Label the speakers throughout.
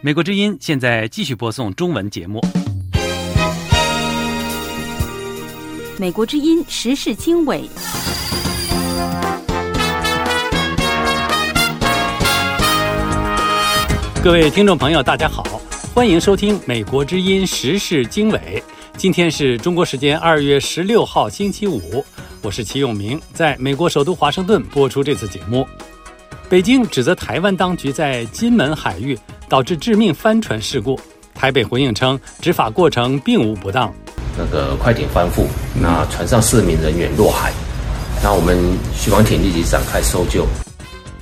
Speaker 1: 美国之音现在继续播送中文节目。
Speaker 2: 美国之音时事经纬。
Speaker 1: 各位听众朋友，大家好，欢迎收听《美国之音时事经纬》。今天是中国时间二月十六号星期五，我是齐永明，在美国首都华盛顿播出这次节目。北京指责台湾当局在金门海域导致致命帆船事故，台北回应称执法过程并无不当。
Speaker 3: 那个快艇翻覆，那船上四名人员落海，那我们徐光艇立即展开搜救。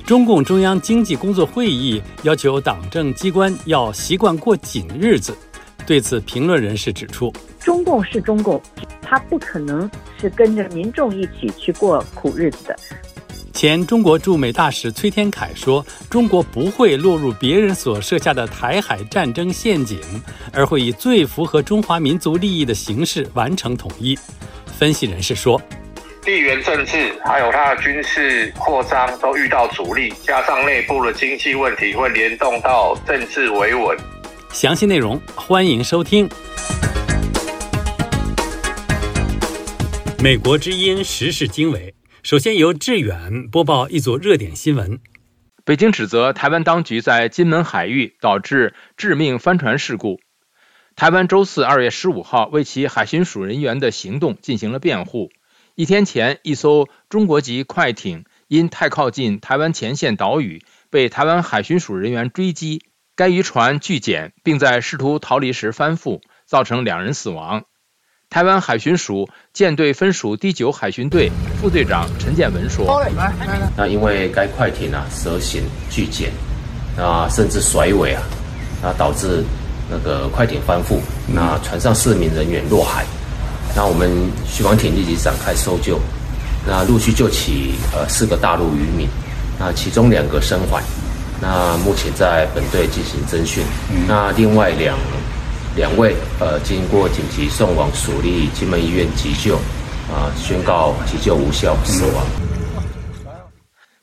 Speaker 1: 中共中央经济工作会议要求党政机关要习惯过紧日子。对此，评论人士指出：
Speaker 4: 中共是中共，他不可能是跟着民众一起去过苦日子的。
Speaker 1: 前中国驻美大使崔天凯说：“中国不会落入别人所设下的台海战争陷阱，而会以最符合中华民族利益的形式完成统一。”分析人士说。
Speaker 5: 地缘政治还有它的军事扩张都遇到阻力，加上内部的经济问题会联动到政治维稳。
Speaker 1: 详细内容欢迎收听《美国之音时事经纬》。首先由志远播报一组热点新闻：
Speaker 6: 北京指责台湾当局在金门海域导致致命帆船事故。台湾周四二月十五号为其海巡署人员的行动进行了辩护。一天前，一艘中国籍快艇因太靠近台湾前线岛屿，被台湾海巡署人员追击。该渔船拒检，并在试图逃离时翻覆，造成两人死亡。台湾海巡署舰队分署第九海巡队副队长陈建文说：“
Speaker 3: 那因为该快艇啊蛇行拒检，啊甚至甩尾啊，那导致那个快艇翻覆，那船上四名人员落海。”那我们徐光艇立即展开搜救，那陆续救起呃四个大陆渔民，那其中两个生还，那目前在本队进行侦讯，那另外两两位呃经过紧急送往蜀立金门医院急救，啊宣告急救无效死亡。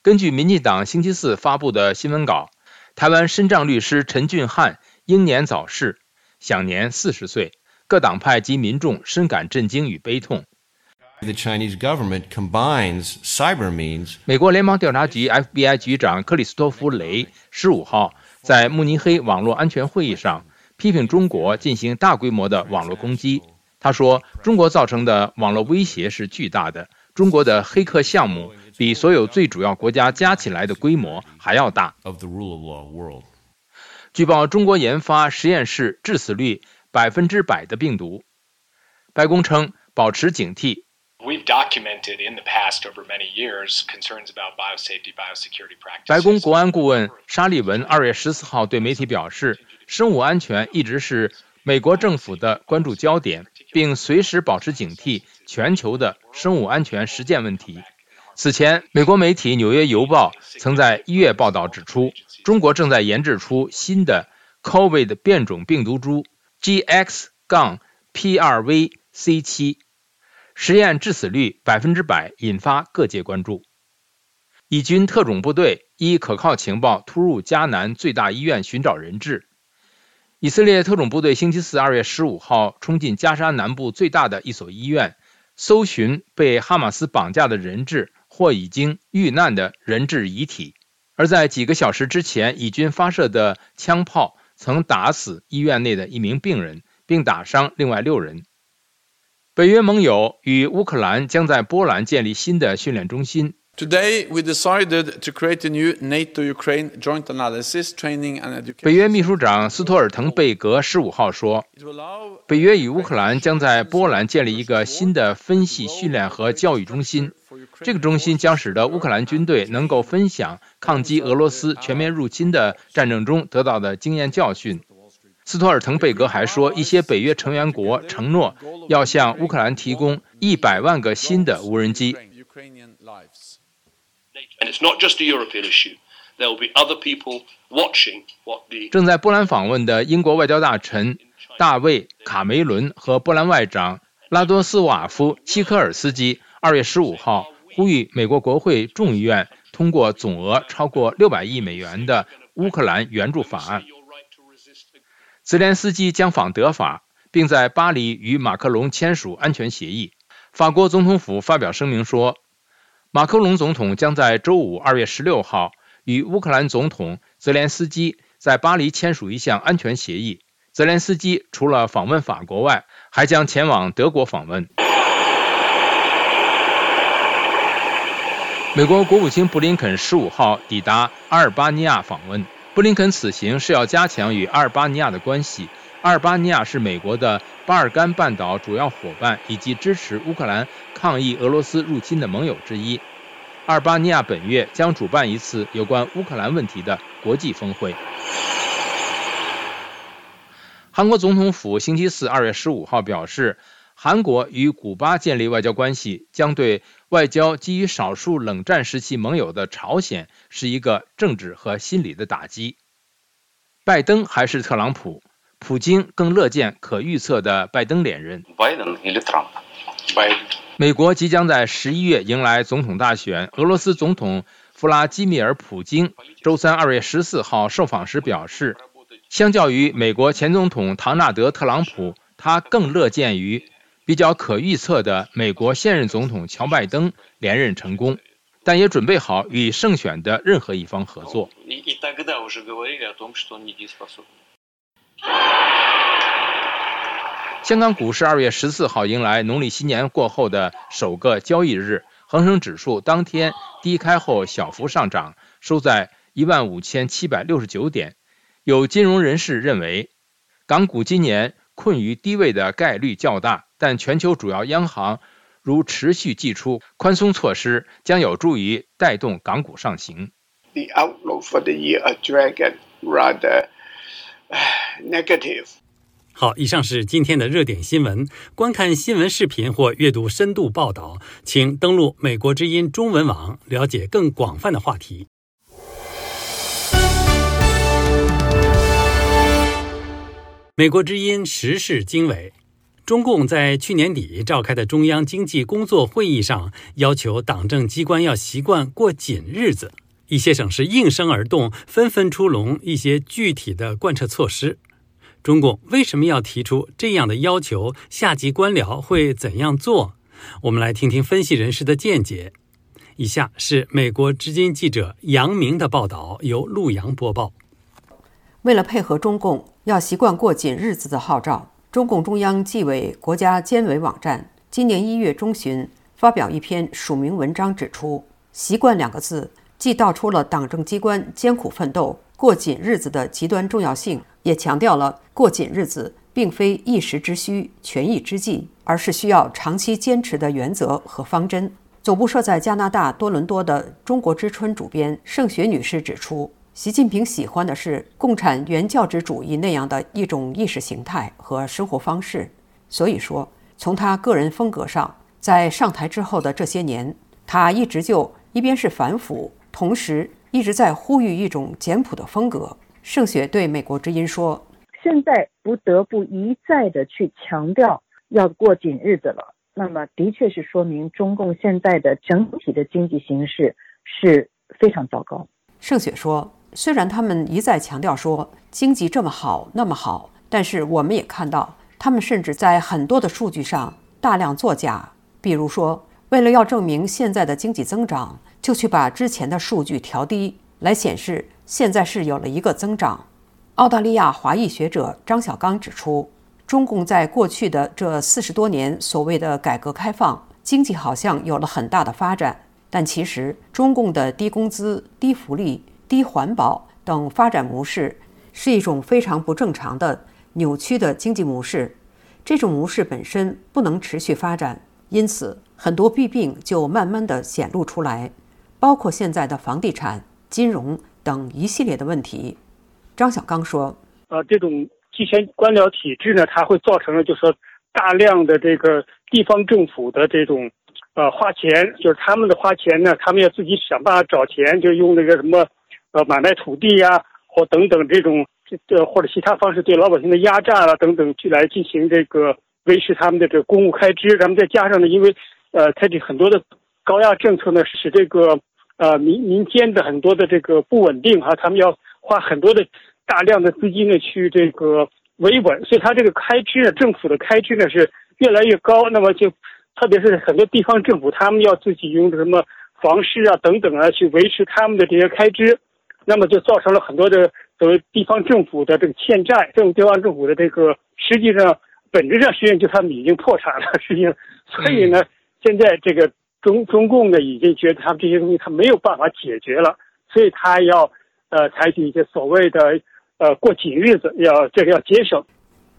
Speaker 6: 根据民进党星期四发布的新闻稿，台湾身障律师陈俊汉英年早逝，享年四十岁。各党派及民众深感震惊与悲痛。The Chinese government combines cyber means 美国联邦调查局 （FBI） 局长克里斯托弗·雷十五号在慕尼黑网络安全会议上批评中国进行大规模的网络攻击。他说：“中国造成的网络威胁是巨大的，中国的黑客项目比所有最主要国家加起来的规模还要大。”据报，中国研发实验室致死率。百分之百的病毒，白宫称保持警惕。白宫国安顾问沙利文二月十四号对媒体表示，生物安全一直是美国政府的关注焦点，并随时保持警惕全球的生物安全实践问题。此前，美国媒体《纽约邮报》曾在一月报道指出，中国正在研制出新的 COVID 变种病毒株。GX- 杠 P2V-C7 实验致死率百分之百，引发各界关注。以军特种部队依可靠情报突入加南最大医院寻找人质。以色列特种部队星期四二月十五号冲进加沙南部最大的一所医院，搜寻被哈马斯绑架的人质或已经遇难的人质遗体。而在几个小时之前，以军发射的枪炮。曾打死医院内的一名病人，并打伤另外六人。北约盟友与乌克兰将在波兰建立新的训练中心。
Speaker 7: Today we decided to create a new NATO-Ukraine joint analysis, training and education.
Speaker 6: 北约秘书长斯托尔滕贝格十五号说，北约与乌克兰将在波兰建立一个新的分析、训练和教育中心。这个中心将使得乌克兰军队能够分享抗击俄罗斯全面入侵的战争中得到的经验教训。斯托尔滕贝格还说，一些北约成员国承诺要向乌克兰提供一百万个新的无人机。
Speaker 7: And it's not just a European issue. There will be other people watching what the
Speaker 6: 正在波兰访问的英国外交大臣大卫卡梅伦和波兰外长拉多斯瓦夫契科尔斯基二月十五号呼吁美国国会众议院通过总额超过六百亿美元的乌克兰援助法案。泽连斯基将访德法，并在巴黎与马克龙签署安全协议。法国总统府发表声明说，马克龙总统将在周五二月十六号与乌克兰总统泽连斯基在巴黎签署一项安全协议。泽连斯基除了访问法国外，还将前往德国访问。美国国务卿布林肯十五号抵达阿尔巴尼亚访问。布林肯此行是要加强与阿尔巴尼亚的关系。阿尔巴尼亚是美国的巴尔干半岛主要伙伴以及支持乌克兰抗议俄罗斯入侵的盟友之一。阿尔巴尼亚本月将主办一次有关乌克兰问题的国际峰会。韩国总统府星期四二月十五号表示，韩国与古巴建立外交关系将对外交基于少数冷战时期盟友的朝鲜是一个政治和心理的打击。拜登还是特朗普？普京更乐见可预测的拜登连任。美国即将在十一月迎来总统大选。俄罗斯总统弗拉基米尔·普京周三二月十四号受访时表示，相较于美国前总统唐纳德·特朗普，他更乐见于比较可预测的美国现任总统乔·拜登连任成功，但也准备好与胜选的任何一方合作。香港股市二月十四号迎来农历新年过后的首个交易日，恒生指数当天低开后小幅上涨，收在一万五千七百六十九点。有金融人士认为，港股今年困于低位的概率较大，但全球主要央行如持续祭出宽松措施，将有助于带动港股上行。
Speaker 8: The outlook for the year a dragon rather. Negative。
Speaker 1: 好，以上是今天的热点新闻。观看新闻视频或阅读深度报道，请登录美国之音中文网，了解更广泛的话题。美国之音时事经纬：中共在去年底召开的中央经济工作会议上，要求党政机关要习惯过紧日子。一些省市应声而动，纷纷出笼一些具体的贯彻措施。中共为什么要提出这样的要求？下级官僚会怎样做？我们来听听分析人士的见解。以下是美国之音记者杨明的报道，由陆阳播报。
Speaker 9: 为了配合中共要习惯过紧日子的号召，中共中央纪委国家监委网站今年一月中旬发表一篇署名文章，指出“习惯”两个字。既道出了党政机关艰苦奋斗、过紧日子的极端重要性，也强调了过紧日子并非一时之需、权宜之计，而是需要长期坚持的原则和方针。总部设在加拿大多伦多的《中国之春》主编盛雪女士指出，习近平喜欢的是共产原教旨主义那样的一种意识形态和生活方式。所以说，从他个人风格上，在上台之后的这些年，他一直就一边是反腐。同时一直在呼吁一种简朴的风格。盛雪对美国之音说：“
Speaker 4: 现在不得不一再的去强调要过紧日子了。那么，的确是说明中共现在的整体的经济形势是非常糟糕。”
Speaker 9: 盛雪说：“虽然他们一再强调说经济这么好那么好，但是我们也看到，他们甚至在很多的数据上大量作假。比如说，为了要证明现在的经济增长。”就去把之前的数据调低，来显示现在是有了一个增长。澳大利亚华裔学者张小刚指出，中共在过去的这四十多年所谓的改革开放，经济好像有了很大的发展，但其实中共的低工资、低福利、低环保等发展模式，是一种非常不正常的扭曲的经济模式。这种模式本身不能持续发展，因此很多弊病就慢慢的显露出来。包括现在的房地产、金融等一系列的问题，张小刚说：“
Speaker 10: 呃，这种集权官僚体制呢，它会造成了就是说大量的这个地方政府的这种呃花钱，就是他们的花钱呢，他们要自己想办法找钱，就用那个什么呃买卖土地呀，或等等这种这或者其他方式对老百姓的压榨了等等，去来进行这个维持他们的这个公务开支。咱们再加上呢，因为呃，它这很多的高压政策呢，使这个。呃民民间的很多的这个不稳定哈，他们要花很多的大量的资金呢去这个维稳，所以他这个开支呢，政府的开支呢是越来越高。那么就特别是很多地方政府，他们要自己用什么房市啊等等啊去维持他们的这些开支，那么就造成了很多的所谓地方政府的这个欠债，这种地方政府的这个实际上本质上实际上就他们已经破产了，实际上，所以呢，现在这个。中中共呢已经觉得他们这些东西他没有办法解决了，所以他要呃采取一些所谓的呃过紧日子，要这个要节省。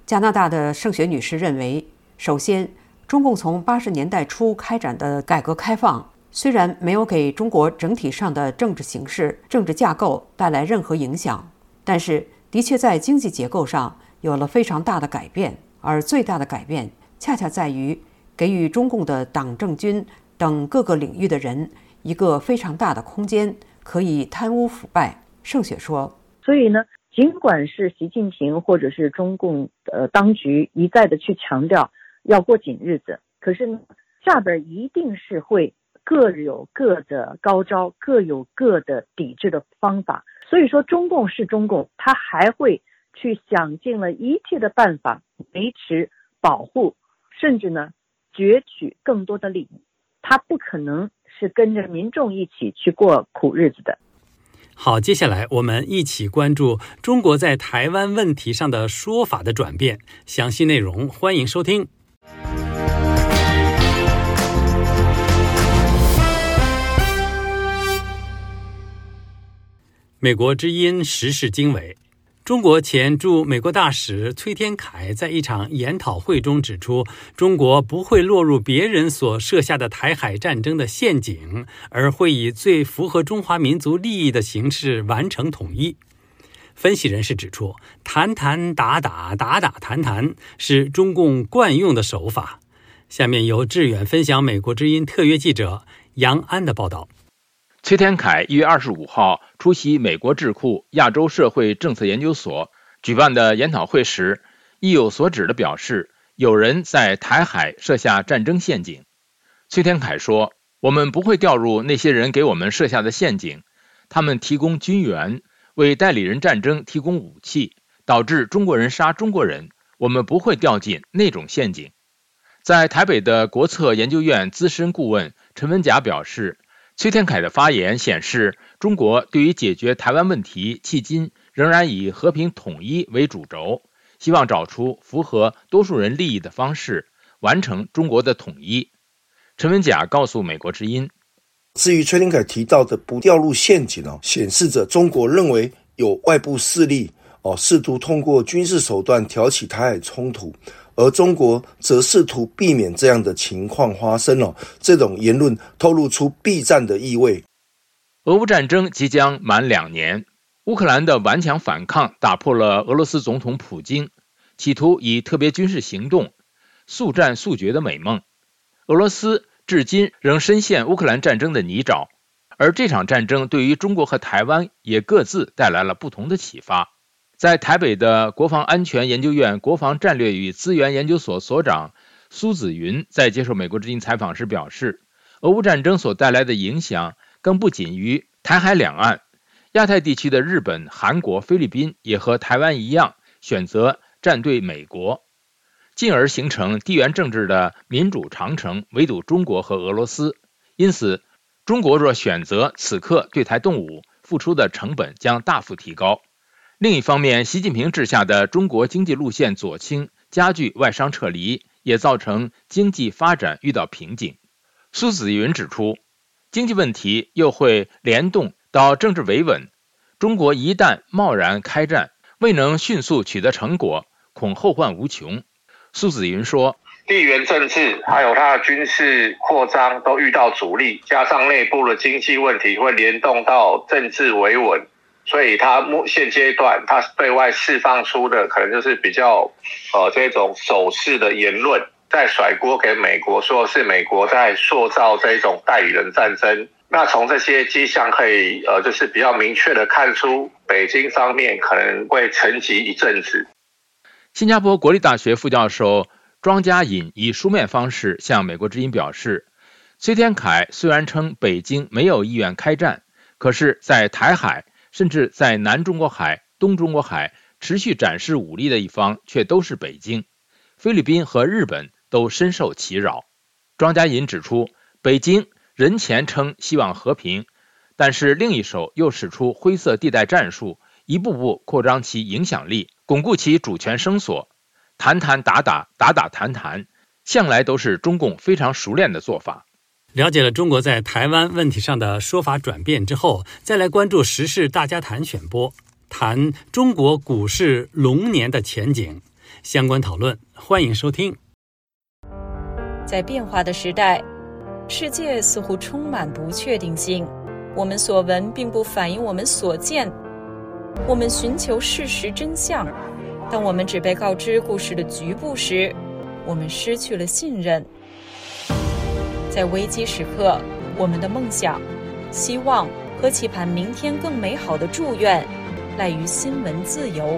Speaker 9: 加拿大的盛雪女士认为，首先，中共从八十年代初开展的改革开放，虽然没有给中国整体上的政治形势、政治架构带来任何影响，但是的确在经济结构上有了非常大的改变，而最大的改变恰恰在于给予中共的党政军。等各个领域的人一个非常大的空间，可以贪污腐败。盛雪说：“
Speaker 4: 所以呢，尽管是习近平或者是中共呃当局一再的去强调要过紧日子，可是呢，下边一定是会各有各的高招，各有各的抵制的方法。所以说，中共是中共，他还会去想尽了一切的办法维持、保护，甚至呢攫取更多的利益。”他不可能是跟着民众一起去过苦日子的。
Speaker 1: 好，接下来我们一起关注中国在台湾问题上的说法的转变。详细内容欢迎收听《美国之音时事经纬》。中国前驻美国大使崔天凯在一场研讨会中指出，中国不会落入别人所设下的台海战争的陷阱，而会以最符合中华民族利益的形式完成统一。分析人士指出，谈谈打打打打谈谈是中共惯用的手法。下面由志远分享美国之音特约记者杨安的报道。
Speaker 6: 崔天凯一月二十五号出席美国智库亚洲社会政策研究所举办的研讨会时，意有所指的表示，有人在台海设下战争陷阱。崔天凯说：“我们不会掉入那些人给我们设下的陷阱，他们提供军援，为代理人战争提供武器，导致中国人杀中国人。我们不会掉进那种陷阱。”在台北的国策研究院资深顾问陈文甲表示。崔天凯的发言显示，中国对于解决台湾问题，迄今仍然以和平统一为主轴，希望找出符合多数人利益的方式，完成中国的统一。陈文甲告诉美国之音：“
Speaker 11: 至于崔天凯提到的不掉入陷阱哦，显示着中国认为有外部势力哦，试图通过军事手段挑起台海冲突。”而中国则试图避免这样的情况发生哦，这种言论透露出避战的意味。
Speaker 6: 俄乌战争即将满两年，乌克兰的顽强反抗打破了俄罗斯总统普京企图以特别军事行动速战速决的美梦。俄罗斯至今仍深陷乌克兰战争的泥沼，而这场战争对于中国和台湾也各自带来了不同的启发。在台北的国防安全研究院国防战略与资源研究所所长苏子云在接受美国之音采访时表示，俄乌战争所带来的影响更不仅于台海两岸，亚太地区的日本、韩国、菲律宾也和台湾一样选择站队美国，进而形成地缘政治的民主长城，围堵中国和俄罗斯。因此，中国若选择此刻对台动武，付出的成本将大幅提高。另一方面，习近平治下的中国经济路线左倾，加剧外商撤离，也造成经济发展遇到瓶颈。苏子云指出，经济问题又会联动到政治维稳。中国一旦贸然开战，未能迅速取得成果，恐后患无穷。苏子云说：“
Speaker 5: 地缘政治还有它的军事扩张都遇到阻力，加上内部的经济问题会联动到政治维稳。”所以，他目现阶段他对外释放出的可能就是比较，呃，这种手势的言论，在甩锅给美国，说是美国在塑造这种代理人战争。那从这些迹象可以，呃，就是比较明确的看出，北京方面可能会沉寂一阵子。
Speaker 6: 新加坡国立大学副教授庄家颖以书面方式向美国之音表示，崔天凯虽然称北京没有意愿开战，可是，在台海甚至在南中国海、东中国海持续展示武力的一方，却都是北京。菲律宾和日本都深受其扰。庄家银指出，北京人前称希望和平，但是另一手又使出灰色地带战术，一步步扩张其影响力，巩固其主权声索。谈谈打打，打打谈谈，向来都是中共非常熟练的做法。
Speaker 1: 了解了中国在台湾问题上的说法转变之后，再来关注时事大家谈选播，谈中国股市龙年的前景相关讨论，欢迎收听。
Speaker 12: 在变化的时代，世界似乎充满不确定性。我们所闻并不反映我们所见。我们寻求事实真相，当我们只被告知故事的局部时，我们失去了信任。在危机时刻，我们的梦想、希望和期盼明天更美好的祝愿，赖于新闻自由。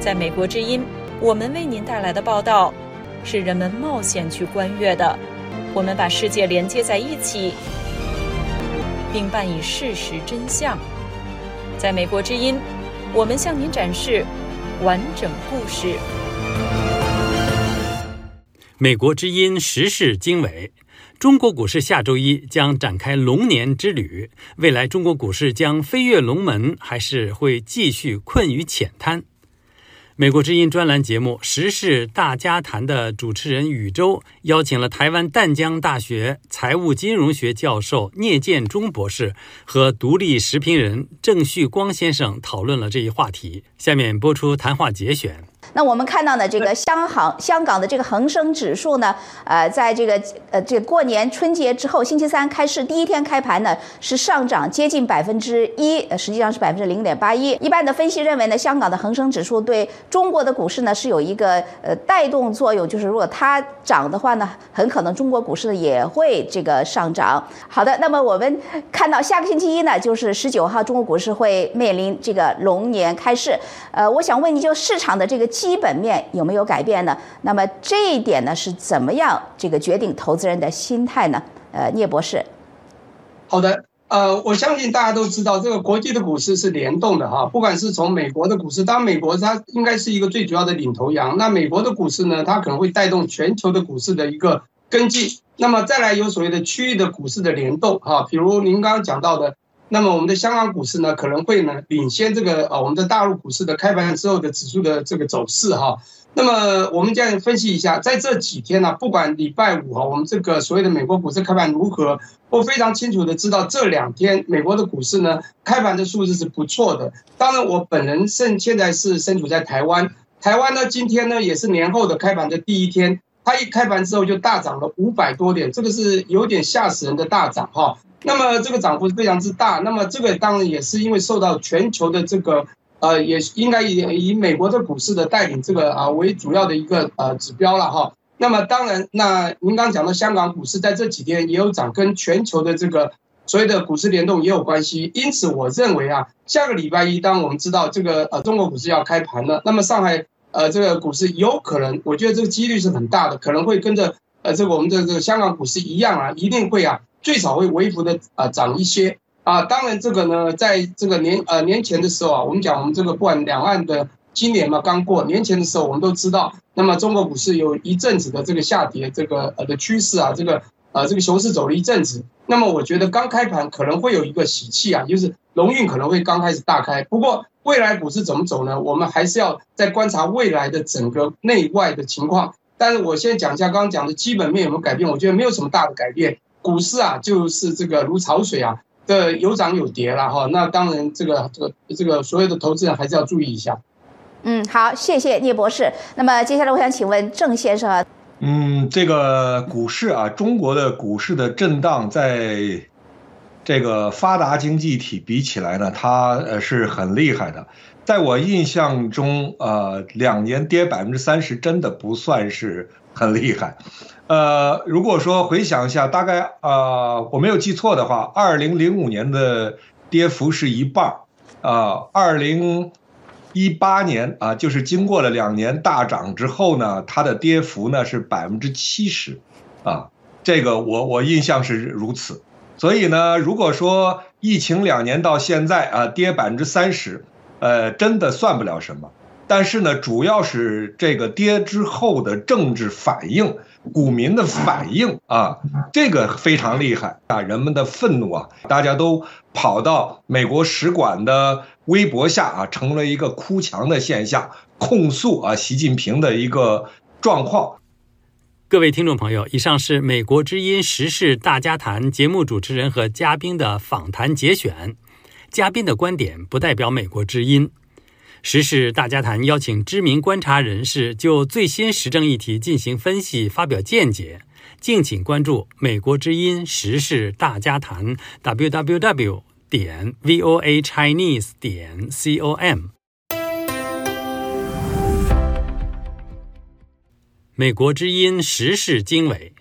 Speaker 12: 在美国之音，我们为您带来的报道，是人们冒险去观阅的。我们把世界连接在一起，并伴以事实真相。在美国之音，我们向您展示完整故事。
Speaker 1: 美国之音时事经纬。中国股市下周一将展开龙年之旅，未来中国股市将飞跃龙门，还是会继续困于浅滩？美国之音专栏节目《时事大家谈》的主持人宇宙邀请了台湾淡江大学财务金融学教授聂建中博士和独立时评人郑旭光先生讨论了这一话题。下面播出谈话节选。
Speaker 13: 那我们看到呢，这个香港香港的这个恒生指数呢，呃，在这个呃这过年春节之后，星期三开市第一天开盘呢，是上涨接近百分之一，呃，实际上是百分之零点八一。一般的分析认为呢，香港的恒生指数对中国的股市呢是有一个呃带动作用，就是如果它涨的话呢，很可能中国股市也会这个上涨。好的，那么我们看到下个星期一呢，就是十九号，中国股市会面临这个龙年开市。呃，我想问你就市场的这个。基本面有没有改变呢？那么这一点呢是怎么样这个决定投资人的心态呢？呃，聂博士。
Speaker 14: 好的，呃，我相信大家都知道，这个国际的股市是联动的哈，不管是从美国的股市，当然美国它应该是一个最主要的领头羊，那美国的股市呢，它可能会带动全球的股市的一个跟进。那么再来有所谓的区域的股市的联动哈，比如您刚刚讲到的。那么我们的香港股市呢，可能会呢领先这个呃我们的大陆股市的开盘之后的指数的这个走势哈。那么我们这样分析一下，在这几天呢，不管礼拜五哈，我们这个所谓的美国股市开盘如何，我非常清楚的知道这两天美国的股市呢开盘的数字是不错的。当然我本人现现在是身处在台湾，台湾呢今天呢也是年后的开盘的第一天，它一开盘之后就大涨了五百多点，这个是有点吓死人的大涨哈。那么这个涨幅是非常之大，那么这个当然也是因为受到全球的这个呃，也应该以以美国的股市的带领这个啊为主要的一个呃指标了哈。那么当然，那您刚讲的香港股市在这几天也有涨，跟全球的这个所谓的股市联动也有关系。因此，我认为啊，下个礼拜一，当我们知道这个呃中国股市要开盘了，那么上海呃这个股市有可能，我觉得这个几率是很大的，可能会跟着呃这个我们的这个香港股市一样啊，一定会啊。最少会微幅的啊涨一些啊，当然这个呢，在这个年呃年前的时候啊，我们讲我们这个不管两岸的今年嘛刚过年前的时候，我们都知道，那么中国股市有一阵子的这个下跌这个呃的趋势啊，这个呃这个熊市走了一阵子，那么我觉得刚开盘可能会有一个喜气啊，就是龙运可能会刚开始大开，不过未来股市怎么走呢？我们还是要再观察未来的整个内外的情况。但是我先讲一下刚刚讲的基本面有没有改变，我觉得没有什么大的改变。股市啊，就是这个如潮水啊的有涨有跌了哈。那当然，这个这个这个所有的投资人还是要注意一下。
Speaker 13: 嗯，好，谢谢聂博士。那么接下来我想请问郑先生。
Speaker 15: 嗯，这个股市啊，中国的股市的震荡，在这个发达经济体比起来呢，它呃是很厉害的。在我印象中，呃，两年跌百分之三十，真的不算是很厉害。呃，如果说回想一下，大概呃我没有记错的话，二零零五年的跌幅是一半儿，啊，二零一八年啊，就是经过了两年大涨之后呢，它的跌幅呢是百分之七十，啊。这个我我印象是如此。所以呢，如果说疫情两年到现在啊跌百分之三十，呃，真的算不了什么。但是呢，主要是这个跌之后的政治反应，股民的反应啊，这个非常厉害啊，人们的愤怒啊，大家都跑到美国使馆的微博下啊，成了一个哭墙的现象，控诉啊习近平的一个状况。
Speaker 1: 各位听众朋友，以上是美国之音时事大家谈节目主持人和嘉宾的访谈节选，嘉宾的观点不代表美国之音。时事大家谈邀请知名观察人士就最新时政议题进行分析、发表见解，敬请关注美国之音时事大家谈 www 点 voa chinese 点 com。美国之音时事经纬：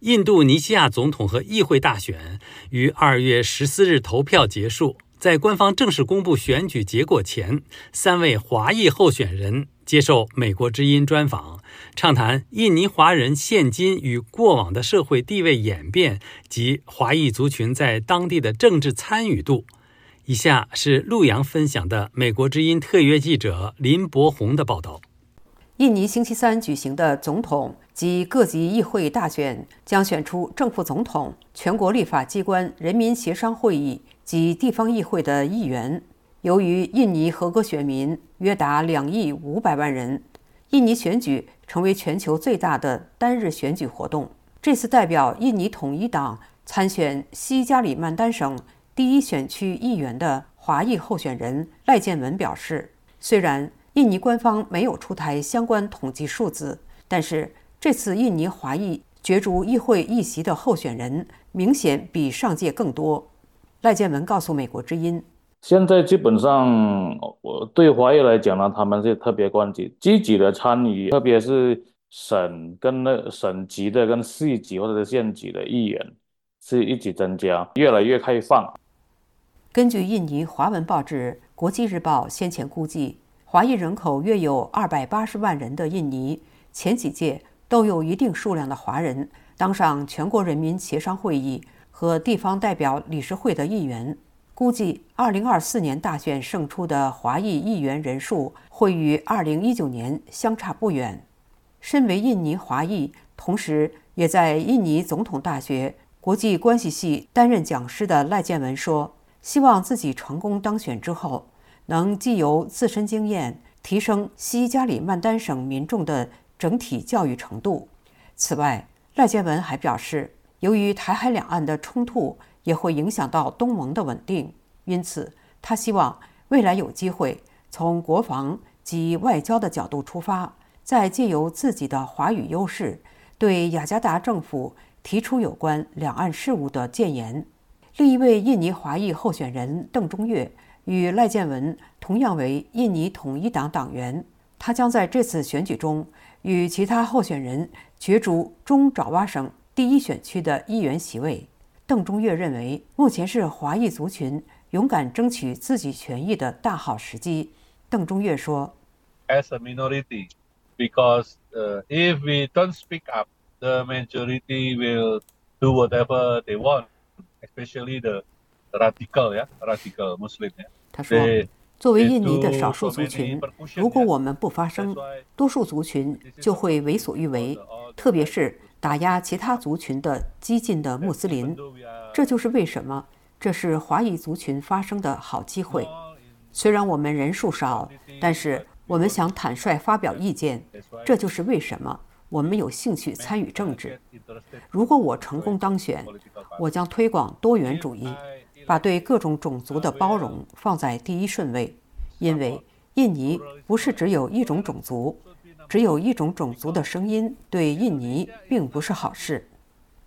Speaker 1: 印度尼西亚总统和议会大选于二月十四日投票结束。在官方正式公布选举结果前，三位华裔候选人接受美国之音专访，畅谈印尼华人现今与过往的社会地位演变及华裔族群在当地的政治参与度。以下是陆阳分享的美国之音特约记者林博宏的报道。
Speaker 9: 印尼星期三举行的总统及各级议会大选将选出正副总统、全国立法机关人民协商会议及地方议会的议员。由于印尼合格选民约达两亿五百万人，印尼选举成为全球最大的单日选举活动。这次代表印尼统一党参选西加里曼丹省第一选区议员的华裔候选人赖建文表示，虽然。印尼官方没有出台相关统计数字，但是这次印尼华裔角逐议会议席的候选人明显比上届更多。赖建文告诉美国之音：“
Speaker 16: 现在基本上，我对华裔来讲呢，他们是特别关注、积极的参与，特别是省跟那省级的、跟市级或者是县级的议员是一起增加，越来越开放。”
Speaker 9: 根据印尼华文报纸《国际日报》先前估计。华裔人口约有二百八十万人的印尼，前几届都有一定数量的华人当上全国人民协商会议和地方代表理事会的议员。估计二零二四年大选胜出的华裔议员人数会与二零一九年相差不远。身为印尼华裔，同时也在印尼总统大学国际关系系担任讲师的赖建文说：“希望自己成功当选之后。”能既由自身经验提升西加里曼丹省民众的整体教育程度。此外，赖建文还表示，由于台海两岸的冲突也会影响到东盟的稳定，因此他希望未来有机会从国防及外交的角度出发，再借由自己的华语优势，对雅加达政府提出有关两岸事务的建言。另一位印尼华裔候选人邓中岳。与赖建文同样为印尼统一党党员，他将在这次选举中与其他候选人角逐中爪哇省第一选区的议员席位。邓中岳认为，目前是华裔族群勇敢争取自己权益的大好时机。邓中岳说
Speaker 17: ：“As a minority, because if we don't speak up, the majority will do whatever they want, especially the.” radical 呀，radical Muslim yeah.”。
Speaker 9: 他说：“作为印尼的少数族群，如果我们不发声，多数族群就会为所欲为，特别是打压其他族群的激进的穆斯林。这就是为什么这是华裔族群发声的好机会。虽然我们人数少，但是我们想坦率发表意见。这就是为什么我们有兴趣参与政治。如果我成功当选，我将推广多元主义。”把对各种种族的包容放在第一顺位，因为印尼不是只有一种种族，只有一种种族的声音对印尼并不是好事。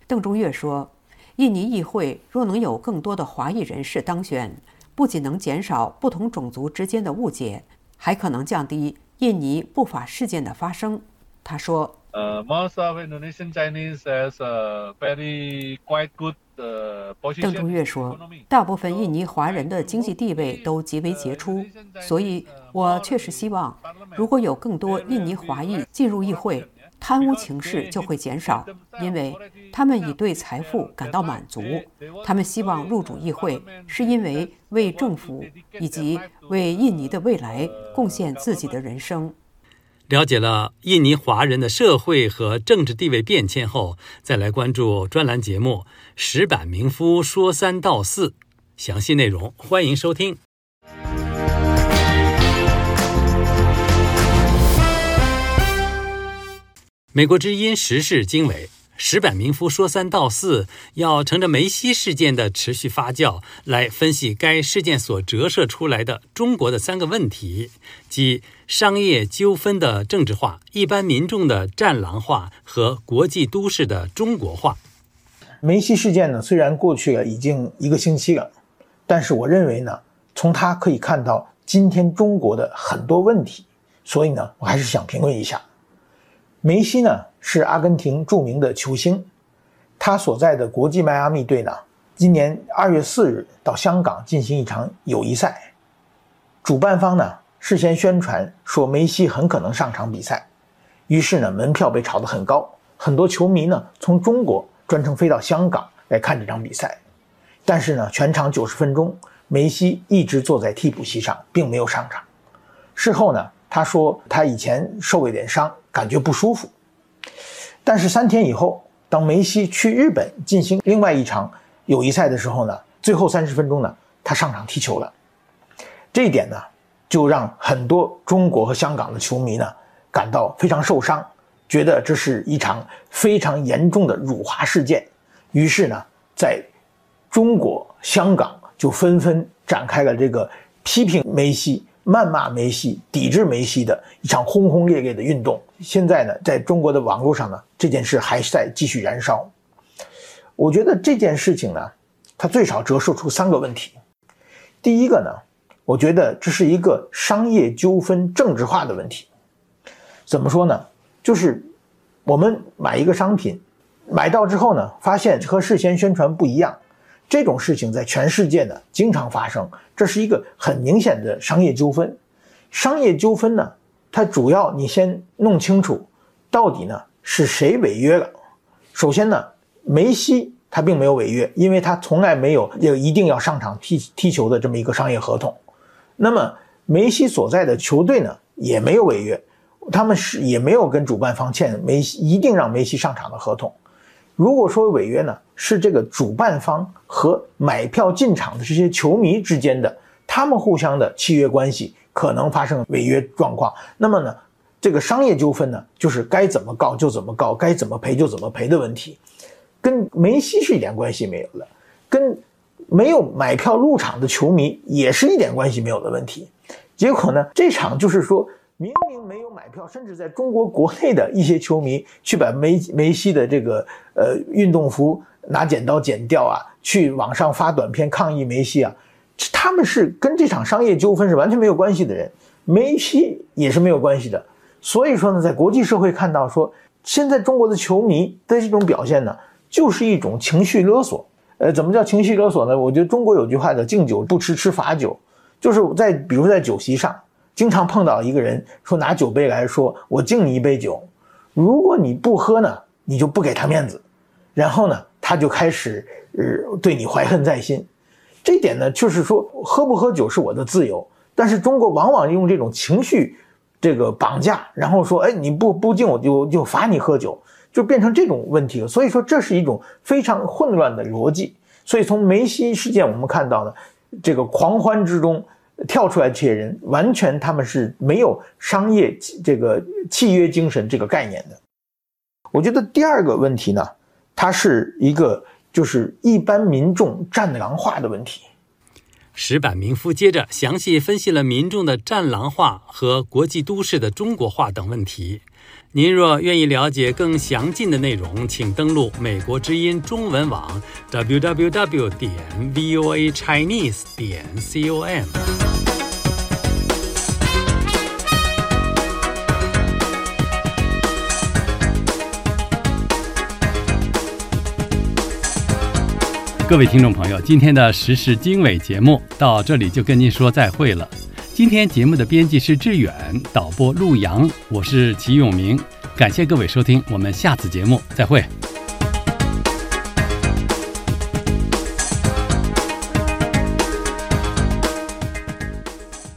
Speaker 9: 邓中岳说：“印尼议会若能有更多的华裔人士当选，不仅能减少不同种族之间的误解，还可能降低印尼不法事件的发生。”他说：“
Speaker 17: 呃，most of Indonesian Chinese has a very quite good。”
Speaker 9: 邓中岳说：“大部分印尼华人的经济地位都极为杰出，所以我确实希望，如果有更多印尼华裔进入议会，贪污情势就会减少，因为他们已对财富感到满足。他们希望入主议会，是因为为政府以及为印尼的未来贡献自己的人生。
Speaker 1: 了解了印尼华人的社会和政治地位变迁后，再来关注专栏节目《石板民夫说三道四》，详细内容欢迎收听。美国之音时事经纬，石板民夫说三道四，要乘着梅西事件的持续发酵，来分析该事件所折射出来的中国的三个问题，即商业纠纷的政治化、一般民众的战狼化和国际都市的中国化。
Speaker 18: 梅西事件呢，虽然过去了已经一个星期了，但是我认为呢，从它可以看到今天中国的很多问题，所以呢，我还是想评论一下。梅西呢是阿根廷著名的球星，他所在的国际迈阿密队呢，今年二月四日到香港进行一场友谊赛。主办方呢事先宣传说梅西很可能上场比赛，于是呢门票被炒得很高，很多球迷呢从中国专程飞到香港来看这场比赛。但是呢全场九十分钟，梅西一直坐在替补席上，并没有上场。事后呢他说他以前受了点伤。感觉不舒服，但是三天以后，当梅西去日本进行另外一场友谊赛的时候呢，最后三十分钟呢，他上场踢球了。这一点呢，就让很多中国和香港的球迷呢感到非常受伤，觉得这是一场非常严重的辱华事件。于是呢，在中国、香港就纷纷展开了这个批评梅西。谩骂梅西、抵制梅西的一场轰轰烈烈的运动，现在呢，在中国的网络上呢，这件事还在继续燃烧。我觉得这件事情呢，它最少折射出三个问题。第一个呢，我觉得这是一个商业纠纷政治化的问题。怎么说呢？就是我们买一个商品，买到之后呢，发现和事先宣传不一样。这种事情在全世界呢经常发生，这是一个很明显的商业纠纷。商业纠纷呢，它主要你先弄清楚，到底呢是谁违约了。首先呢，梅西他并没有违约，因为他从来没有要一定要上场踢踢球的这么一个商业合同。那么梅西所在的球队呢也没有违约，他们是也没有跟主办方签梅西一定让梅西上场的合同。如果说违约呢，是这个主办方和买票进场的这些球迷之间的，他们互相的契约关系可能发生违约状况。那么呢，这个商业纠纷呢，就是该怎么告就怎么告，该怎么赔就怎么赔的问题，跟梅西是一点关系没有的，跟没有买票入场的球迷也是一点关系没有的问题。结果呢，这场就是说。明明没有买票，甚至在中国国内的一些球迷去把梅梅西的这个呃运动服拿剪刀剪掉啊，去网上发短片抗议梅西啊，他们是跟这场商业纠纷是完全没有关系的人，梅西也是没有关系的。所以说呢，在国际社会看到说，现在中国的球迷的这种表现呢，就是一种情绪勒索。呃，怎么叫情绪勒索呢？我觉得中国有句话叫“敬酒不吃吃罚酒”，就是在比如在酒席上。经常碰到一个人说拿酒杯来说，我敬你一杯酒，如果你不喝呢，你就不给他面子，然后呢，他就开始呃对你怀恨在心。这点呢，就是说喝不喝酒是我的自由，但是中国往往用这种情绪这个绑架，然后说，哎，你不不敬我就就罚你喝酒，就变成这种问题了。所以说这是一种非常混乱的逻辑。所以从梅西事件我们看到呢，这个狂欢之中。跳出来这些人，完全他们是没有商业这个契约精神这个概念的。我觉得第二个问题呢，它是一个就是一般民众战狼化的问题。
Speaker 1: 石板民夫接着详细分析了民众的战狼化和国际都市的中国化等问题。您若愿意了解更详尽的内容，请登录美国之音中文网 www 点 voa chinese 点 com。各位听众朋友，今天的时事经纬节目到这里就跟您说再会了。今天节目的编辑是志远，导播陆阳，我是齐永明。感谢各位收听，我们下次节目再会。